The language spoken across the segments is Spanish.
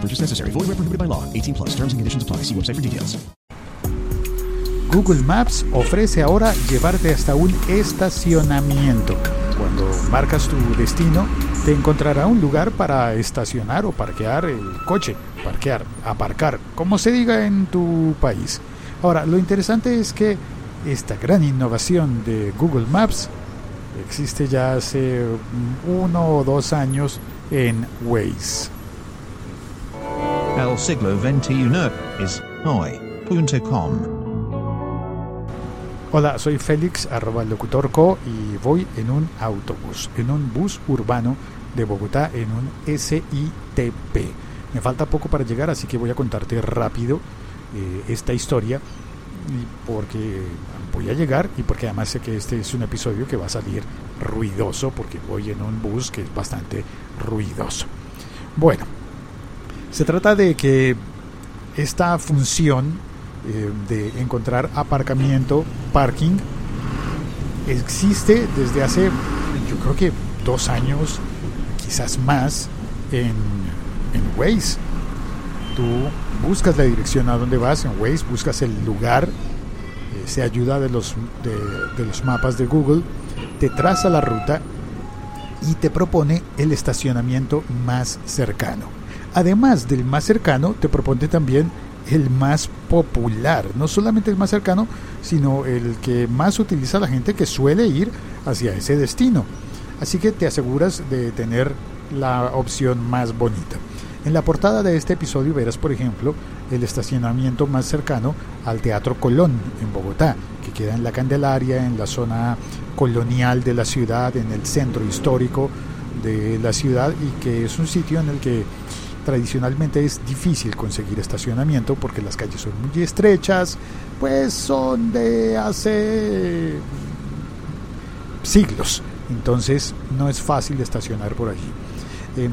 Purchase necessary. Void where prohibited by law. 18 plus. Terms and conditions apply. See website for details. Google Maps ofrece ahora llevarte hasta un estacionamiento. Cuando marcas tu destino, te encontrará un lugar para estacionar o parquear el coche, parquear, aparcar, como se diga en tu país. Ahora, lo interesante es que esta gran innovación de Google Maps existe ya hace uno o dos años en Waze. El siglo XXI es hoy.com. Hola, soy Félix, arroba locutor co, y voy en un autobús, en un bus urbano de Bogotá, en un SITP. Me falta poco para llegar, así que voy a contarte rápido eh, esta historia, porque voy a llegar y porque además sé que este es un episodio que va a salir ruidoso, porque voy en un bus que es bastante ruidoso. Bueno, se trata de que esta función eh, de encontrar aparcamiento, parking, existe desde hace, yo creo que dos años, quizás más, en, en Waze. Tú buscas la dirección a donde vas en Waze, buscas el lugar, eh, se ayuda de los, de, de los mapas de Google, te traza la ruta y te propone el estacionamiento más cercano. Además del más cercano, te propone también el más popular, no solamente el más cercano, sino el que más utiliza la gente que suele ir hacia ese destino. Así que te aseguras de tener la opción más bonita. En la portada de este episodio verás, por ejemplo, el estacionamiento más cercano al Teatro Colón en Bogotá, que queda en la Candelaria, en la zona colonial de la ciudad, en el centro histórico de la ciudad y que es un sitio en el que tradicionalmente es difícil conseguir estacionamiento porque las calles son muy estrechas, pues son de hace siglos, entonces no es fácil estacionar por allí. Eh,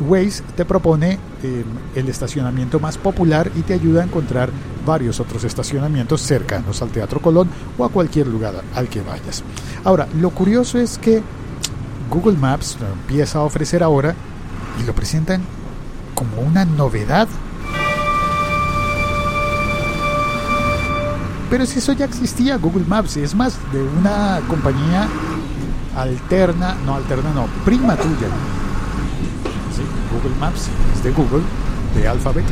Waze te propone eh, el estacionamiento más popular y te ayuda a encontrar varios otros estacionamientos cercanos al Teatro Colón o a cualquier lugar al que vayas. Ahora, lo curioso es que Google Maps empieza a ofrecer ahora y lo presentan como una novedad. Pero si eso ya existía, Google Maps, es más, de una compañía alterna, no alterna, no, prima tuya. Google Maps es de Google, de Alphabet.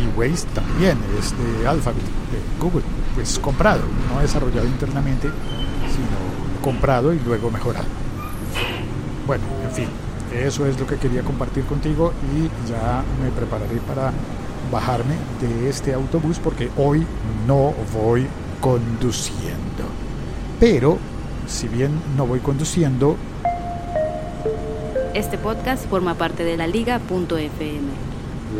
Y Waze también es de Alphabet, de Google, pues comprado, no desarrollado internamente, sino comprado y luego mejorado. Bueno, en fin, eso es lo que quería compartir contigo y ya me prepararé para bajarme de este autobús porque hoy no voy conduciendo. Pero, si bien no voy conduciendo... Este podcast forma parte de la liga.fm.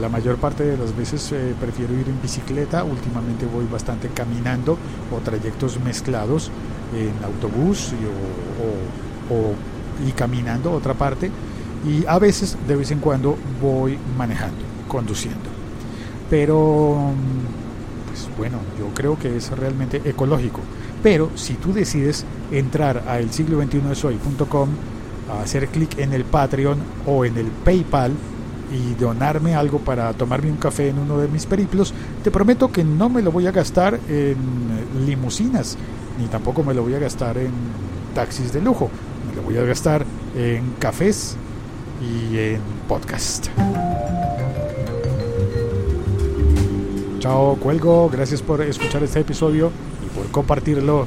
La mayor parte de las veces eh, prefiero ir en bicicleta, últimamente voy bastante caminando o trayectos mezclados en autobús y, o, o, y caminando otra parte y a veces de vez en cuando voy manejando, conduciendo. Pero, pues bueno, yo creo que es realmente ecológico. Pero si tú decides entrar a el siglo 21 de soy.com, hacer clic en el Patreon o en el PayPal y donarme algo para tomarme un café en uno de mis periplos, te prometo que no me lo voy a gastar en limusinas, ni tampoco me lo voy a gastar en taxis de lujo. Me lo voy a gastar en cafés y en podcast. Chao, cuelgo. Gracias por escuchar este episodio y por compartirlo.